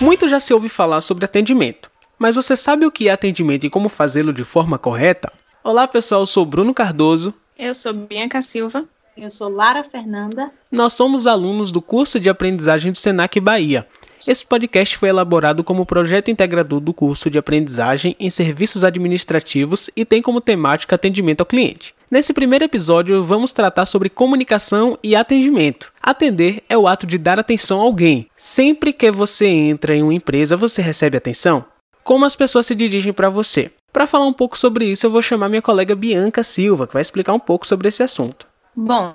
Muito já se ouve falar sobre atendimento, mas você sabe o que é atendimento e como fazê-lo de forma correta? Olá pessoal, eu sou Bruno Cardoso. Eu sou Bianca Silva. Eu sou Lara Fernanda. Nós somos alunos do curso de aprendizagem do Senac Bahia. Esse podcast foi elaborado como projeto integrador do curso de aprendizagem em serviços administrativos e tem como temática atendimento ao cliente. Nesse primeiro episódio, vamos tratar sobre comunicação e atendimento. Atender é o ato de dar atenção a alguém. Sempre que você entra em uma empresa, você recebe atenção? Como as pessoas se dirigem para você? Para falar um pouco sobre isso, eu vou chamar minha colega Bianca Silva, que vai explicar um pouco sobre esse assunto. Bom,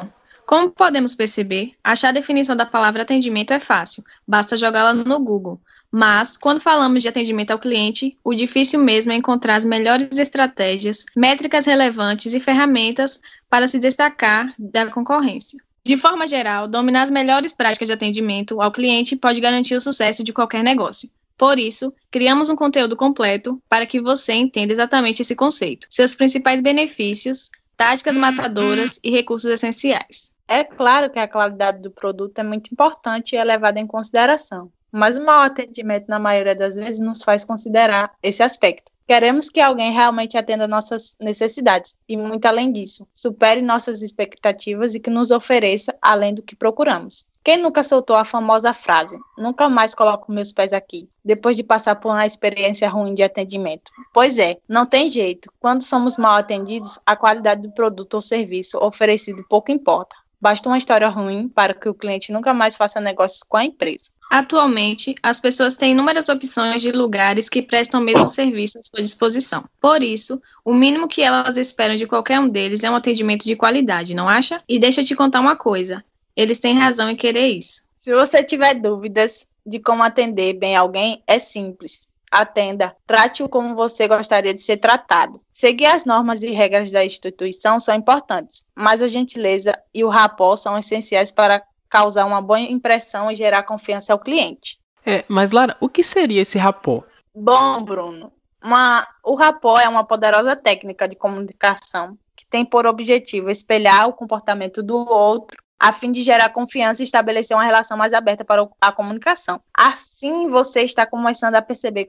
como podemos perceber, achar a definição da palavra atendimento é fácil, basta jogá-la no Google. Mas, quando falamos de atendimento ao cliente, o difícil mesmo é encontrar as melhores estratégias, métricas relevantes e ferramentas para se destacar da concorrência. De forma geral, dominar as melhores práticas de atendimento ao cliente pode garantir o sucesso de qualquer negócio. Por isso, criamos um conteúdo completo para que você entenda exatamente esse conceito, seus principais benefícios, táticas matadoras e recursos essenciais. É claro que a qualidade do produto é muito importante e é levada em consideração, mas o mau atendimento, na maioria das vezes, nos faz considerar esse aspecto. Queremos que alguém realmente atenda nossas necessidades e, muito além disso, supere nossas expectativas e que nos ofereça além do que procuramos. Quem nunca soltou a famosa frase: nunca mais coloco meus pés aqui, depois de passar por uma experiência ruim de atendimento? Pois é, não tem jeito. Quando somos mal atendidos, a qualidade do produto ou serviço oferecido pouco importa. Basta uma história ruim para que o cliente nunca mais faça negócios com a empresa. Atualmente, as pessoas têm inúmeras opções de lugares que prestam o mesmo serviço à sua disposição. Por isso, o mínimo que elas esperam de qualquer um deles é um atendimento de qualidade, não acha? E deixa eu te contar uma coisa: eles têm razão em querer isso. Se você tiver dúvidas de como atender bem alguém, é simples. Atenda, trate-o como você gostaria de ser tratado. Seguir as normas e regras da instituição são importantes, mas a gentileza e o rapó são essenciais para causar uma boa impressão e gerar confiança ao cliente. É, mas Lara, o que seria esse rapó? Bom, Bruno, uma, o rapó é uma poderosa técnica de comunicação que tem por objetivo espelhar o comportamento do outro a fim de gerar confiança e estabelecer uma relação mais aberta para a comunicação. Assim, você está começando a perceber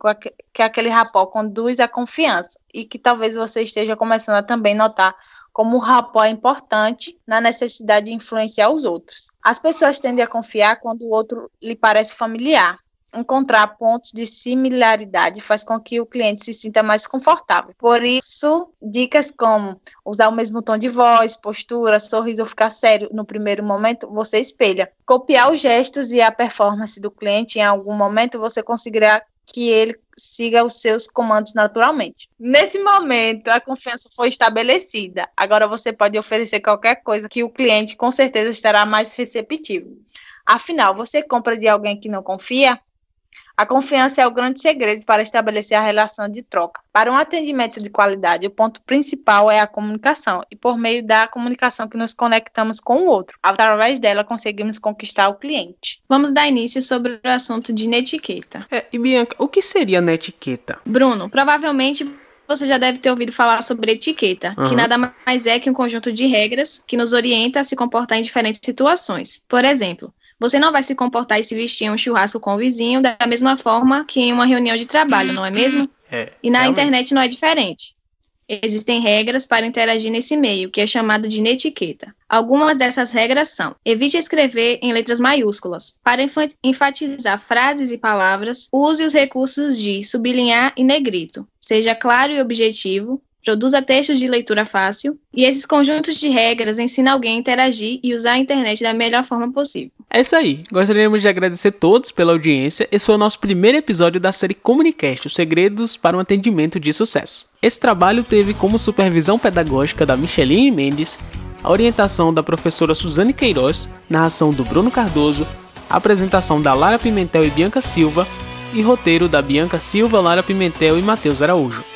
que aquele rapó conduz à confiança e que talvez você esteja começando a também notar como o rapó importante na necessidade de influenciar os outros. As pessoas tendem a confiar quando o outro lhe parece familiar, encontrar pontos de similaridade faz com que o cliente se sinta mais confortável. Por isso, dicas como usar o mesmo tom de voz, postura, sorriso ficar sério no primeiro momento, você espelha. Copiar os gestos e a performance do cliente em algum momento, você conseguirá que ele siga os seus comandos naturalmente. Nesse momento, a confiança foi estabelecida. Agora você pode oferecer qualquer coisa que o cliente com certeza estará mais receptivo. Afinal, você compra de alguém que não confia? A confiança é o grande segredo para estabelecer a relação de troca. Para um atendimento de qualidade, o ponto principal é a comunicação, e por meio da comunicação que nos conectamos com o outro. Através dela, conseguimos conquistar o cliente. Vamos dar início sobre o assunto de netiqueta. É, e Bianca, o que seria netiqueta? Bruno, provavelmente você já deve ter ouvido falar sobre etiqueta, uhum. que nada mais é que um conjunto de regras que nos orienta a se comportar em diferentes situações. Por exemplo, você não vai se comportar e se vestir em um churrasco com o vizinho da mesma forma que em uma reunião de trabalho, não é mesmo? É, e na realmente. internet não é diferente. Existem regras para interagir nesse meio, que é chamado de netiqueta. Algumas dessas regras são: evite escrever em letras maiúsculas. Para enfatizar frases e palavras, use os recursos de sublinhar e negrito. Seja claro e objetivo produza textos de leitura fácil, e esses conjuntos de regras ensinam alguém a interagir e usar a internet da melhor forma possível. É isso aí. Gostaríamos de agradecer todos pela audiência. Esse foi o nosso primeiro episódio da série Comunicast, os segredos para um atendimento de sucesso. Esse trabalho teve como supervisão pedagógica da Micheline Mendes, a orientação da professora Suzane Queiroz, narração do Bruno Cardoso, apresentação da Lara Pimentel e Bianca Silva e roteiro da Bianca Silva, Lara Pimentel e Matheus Araújo.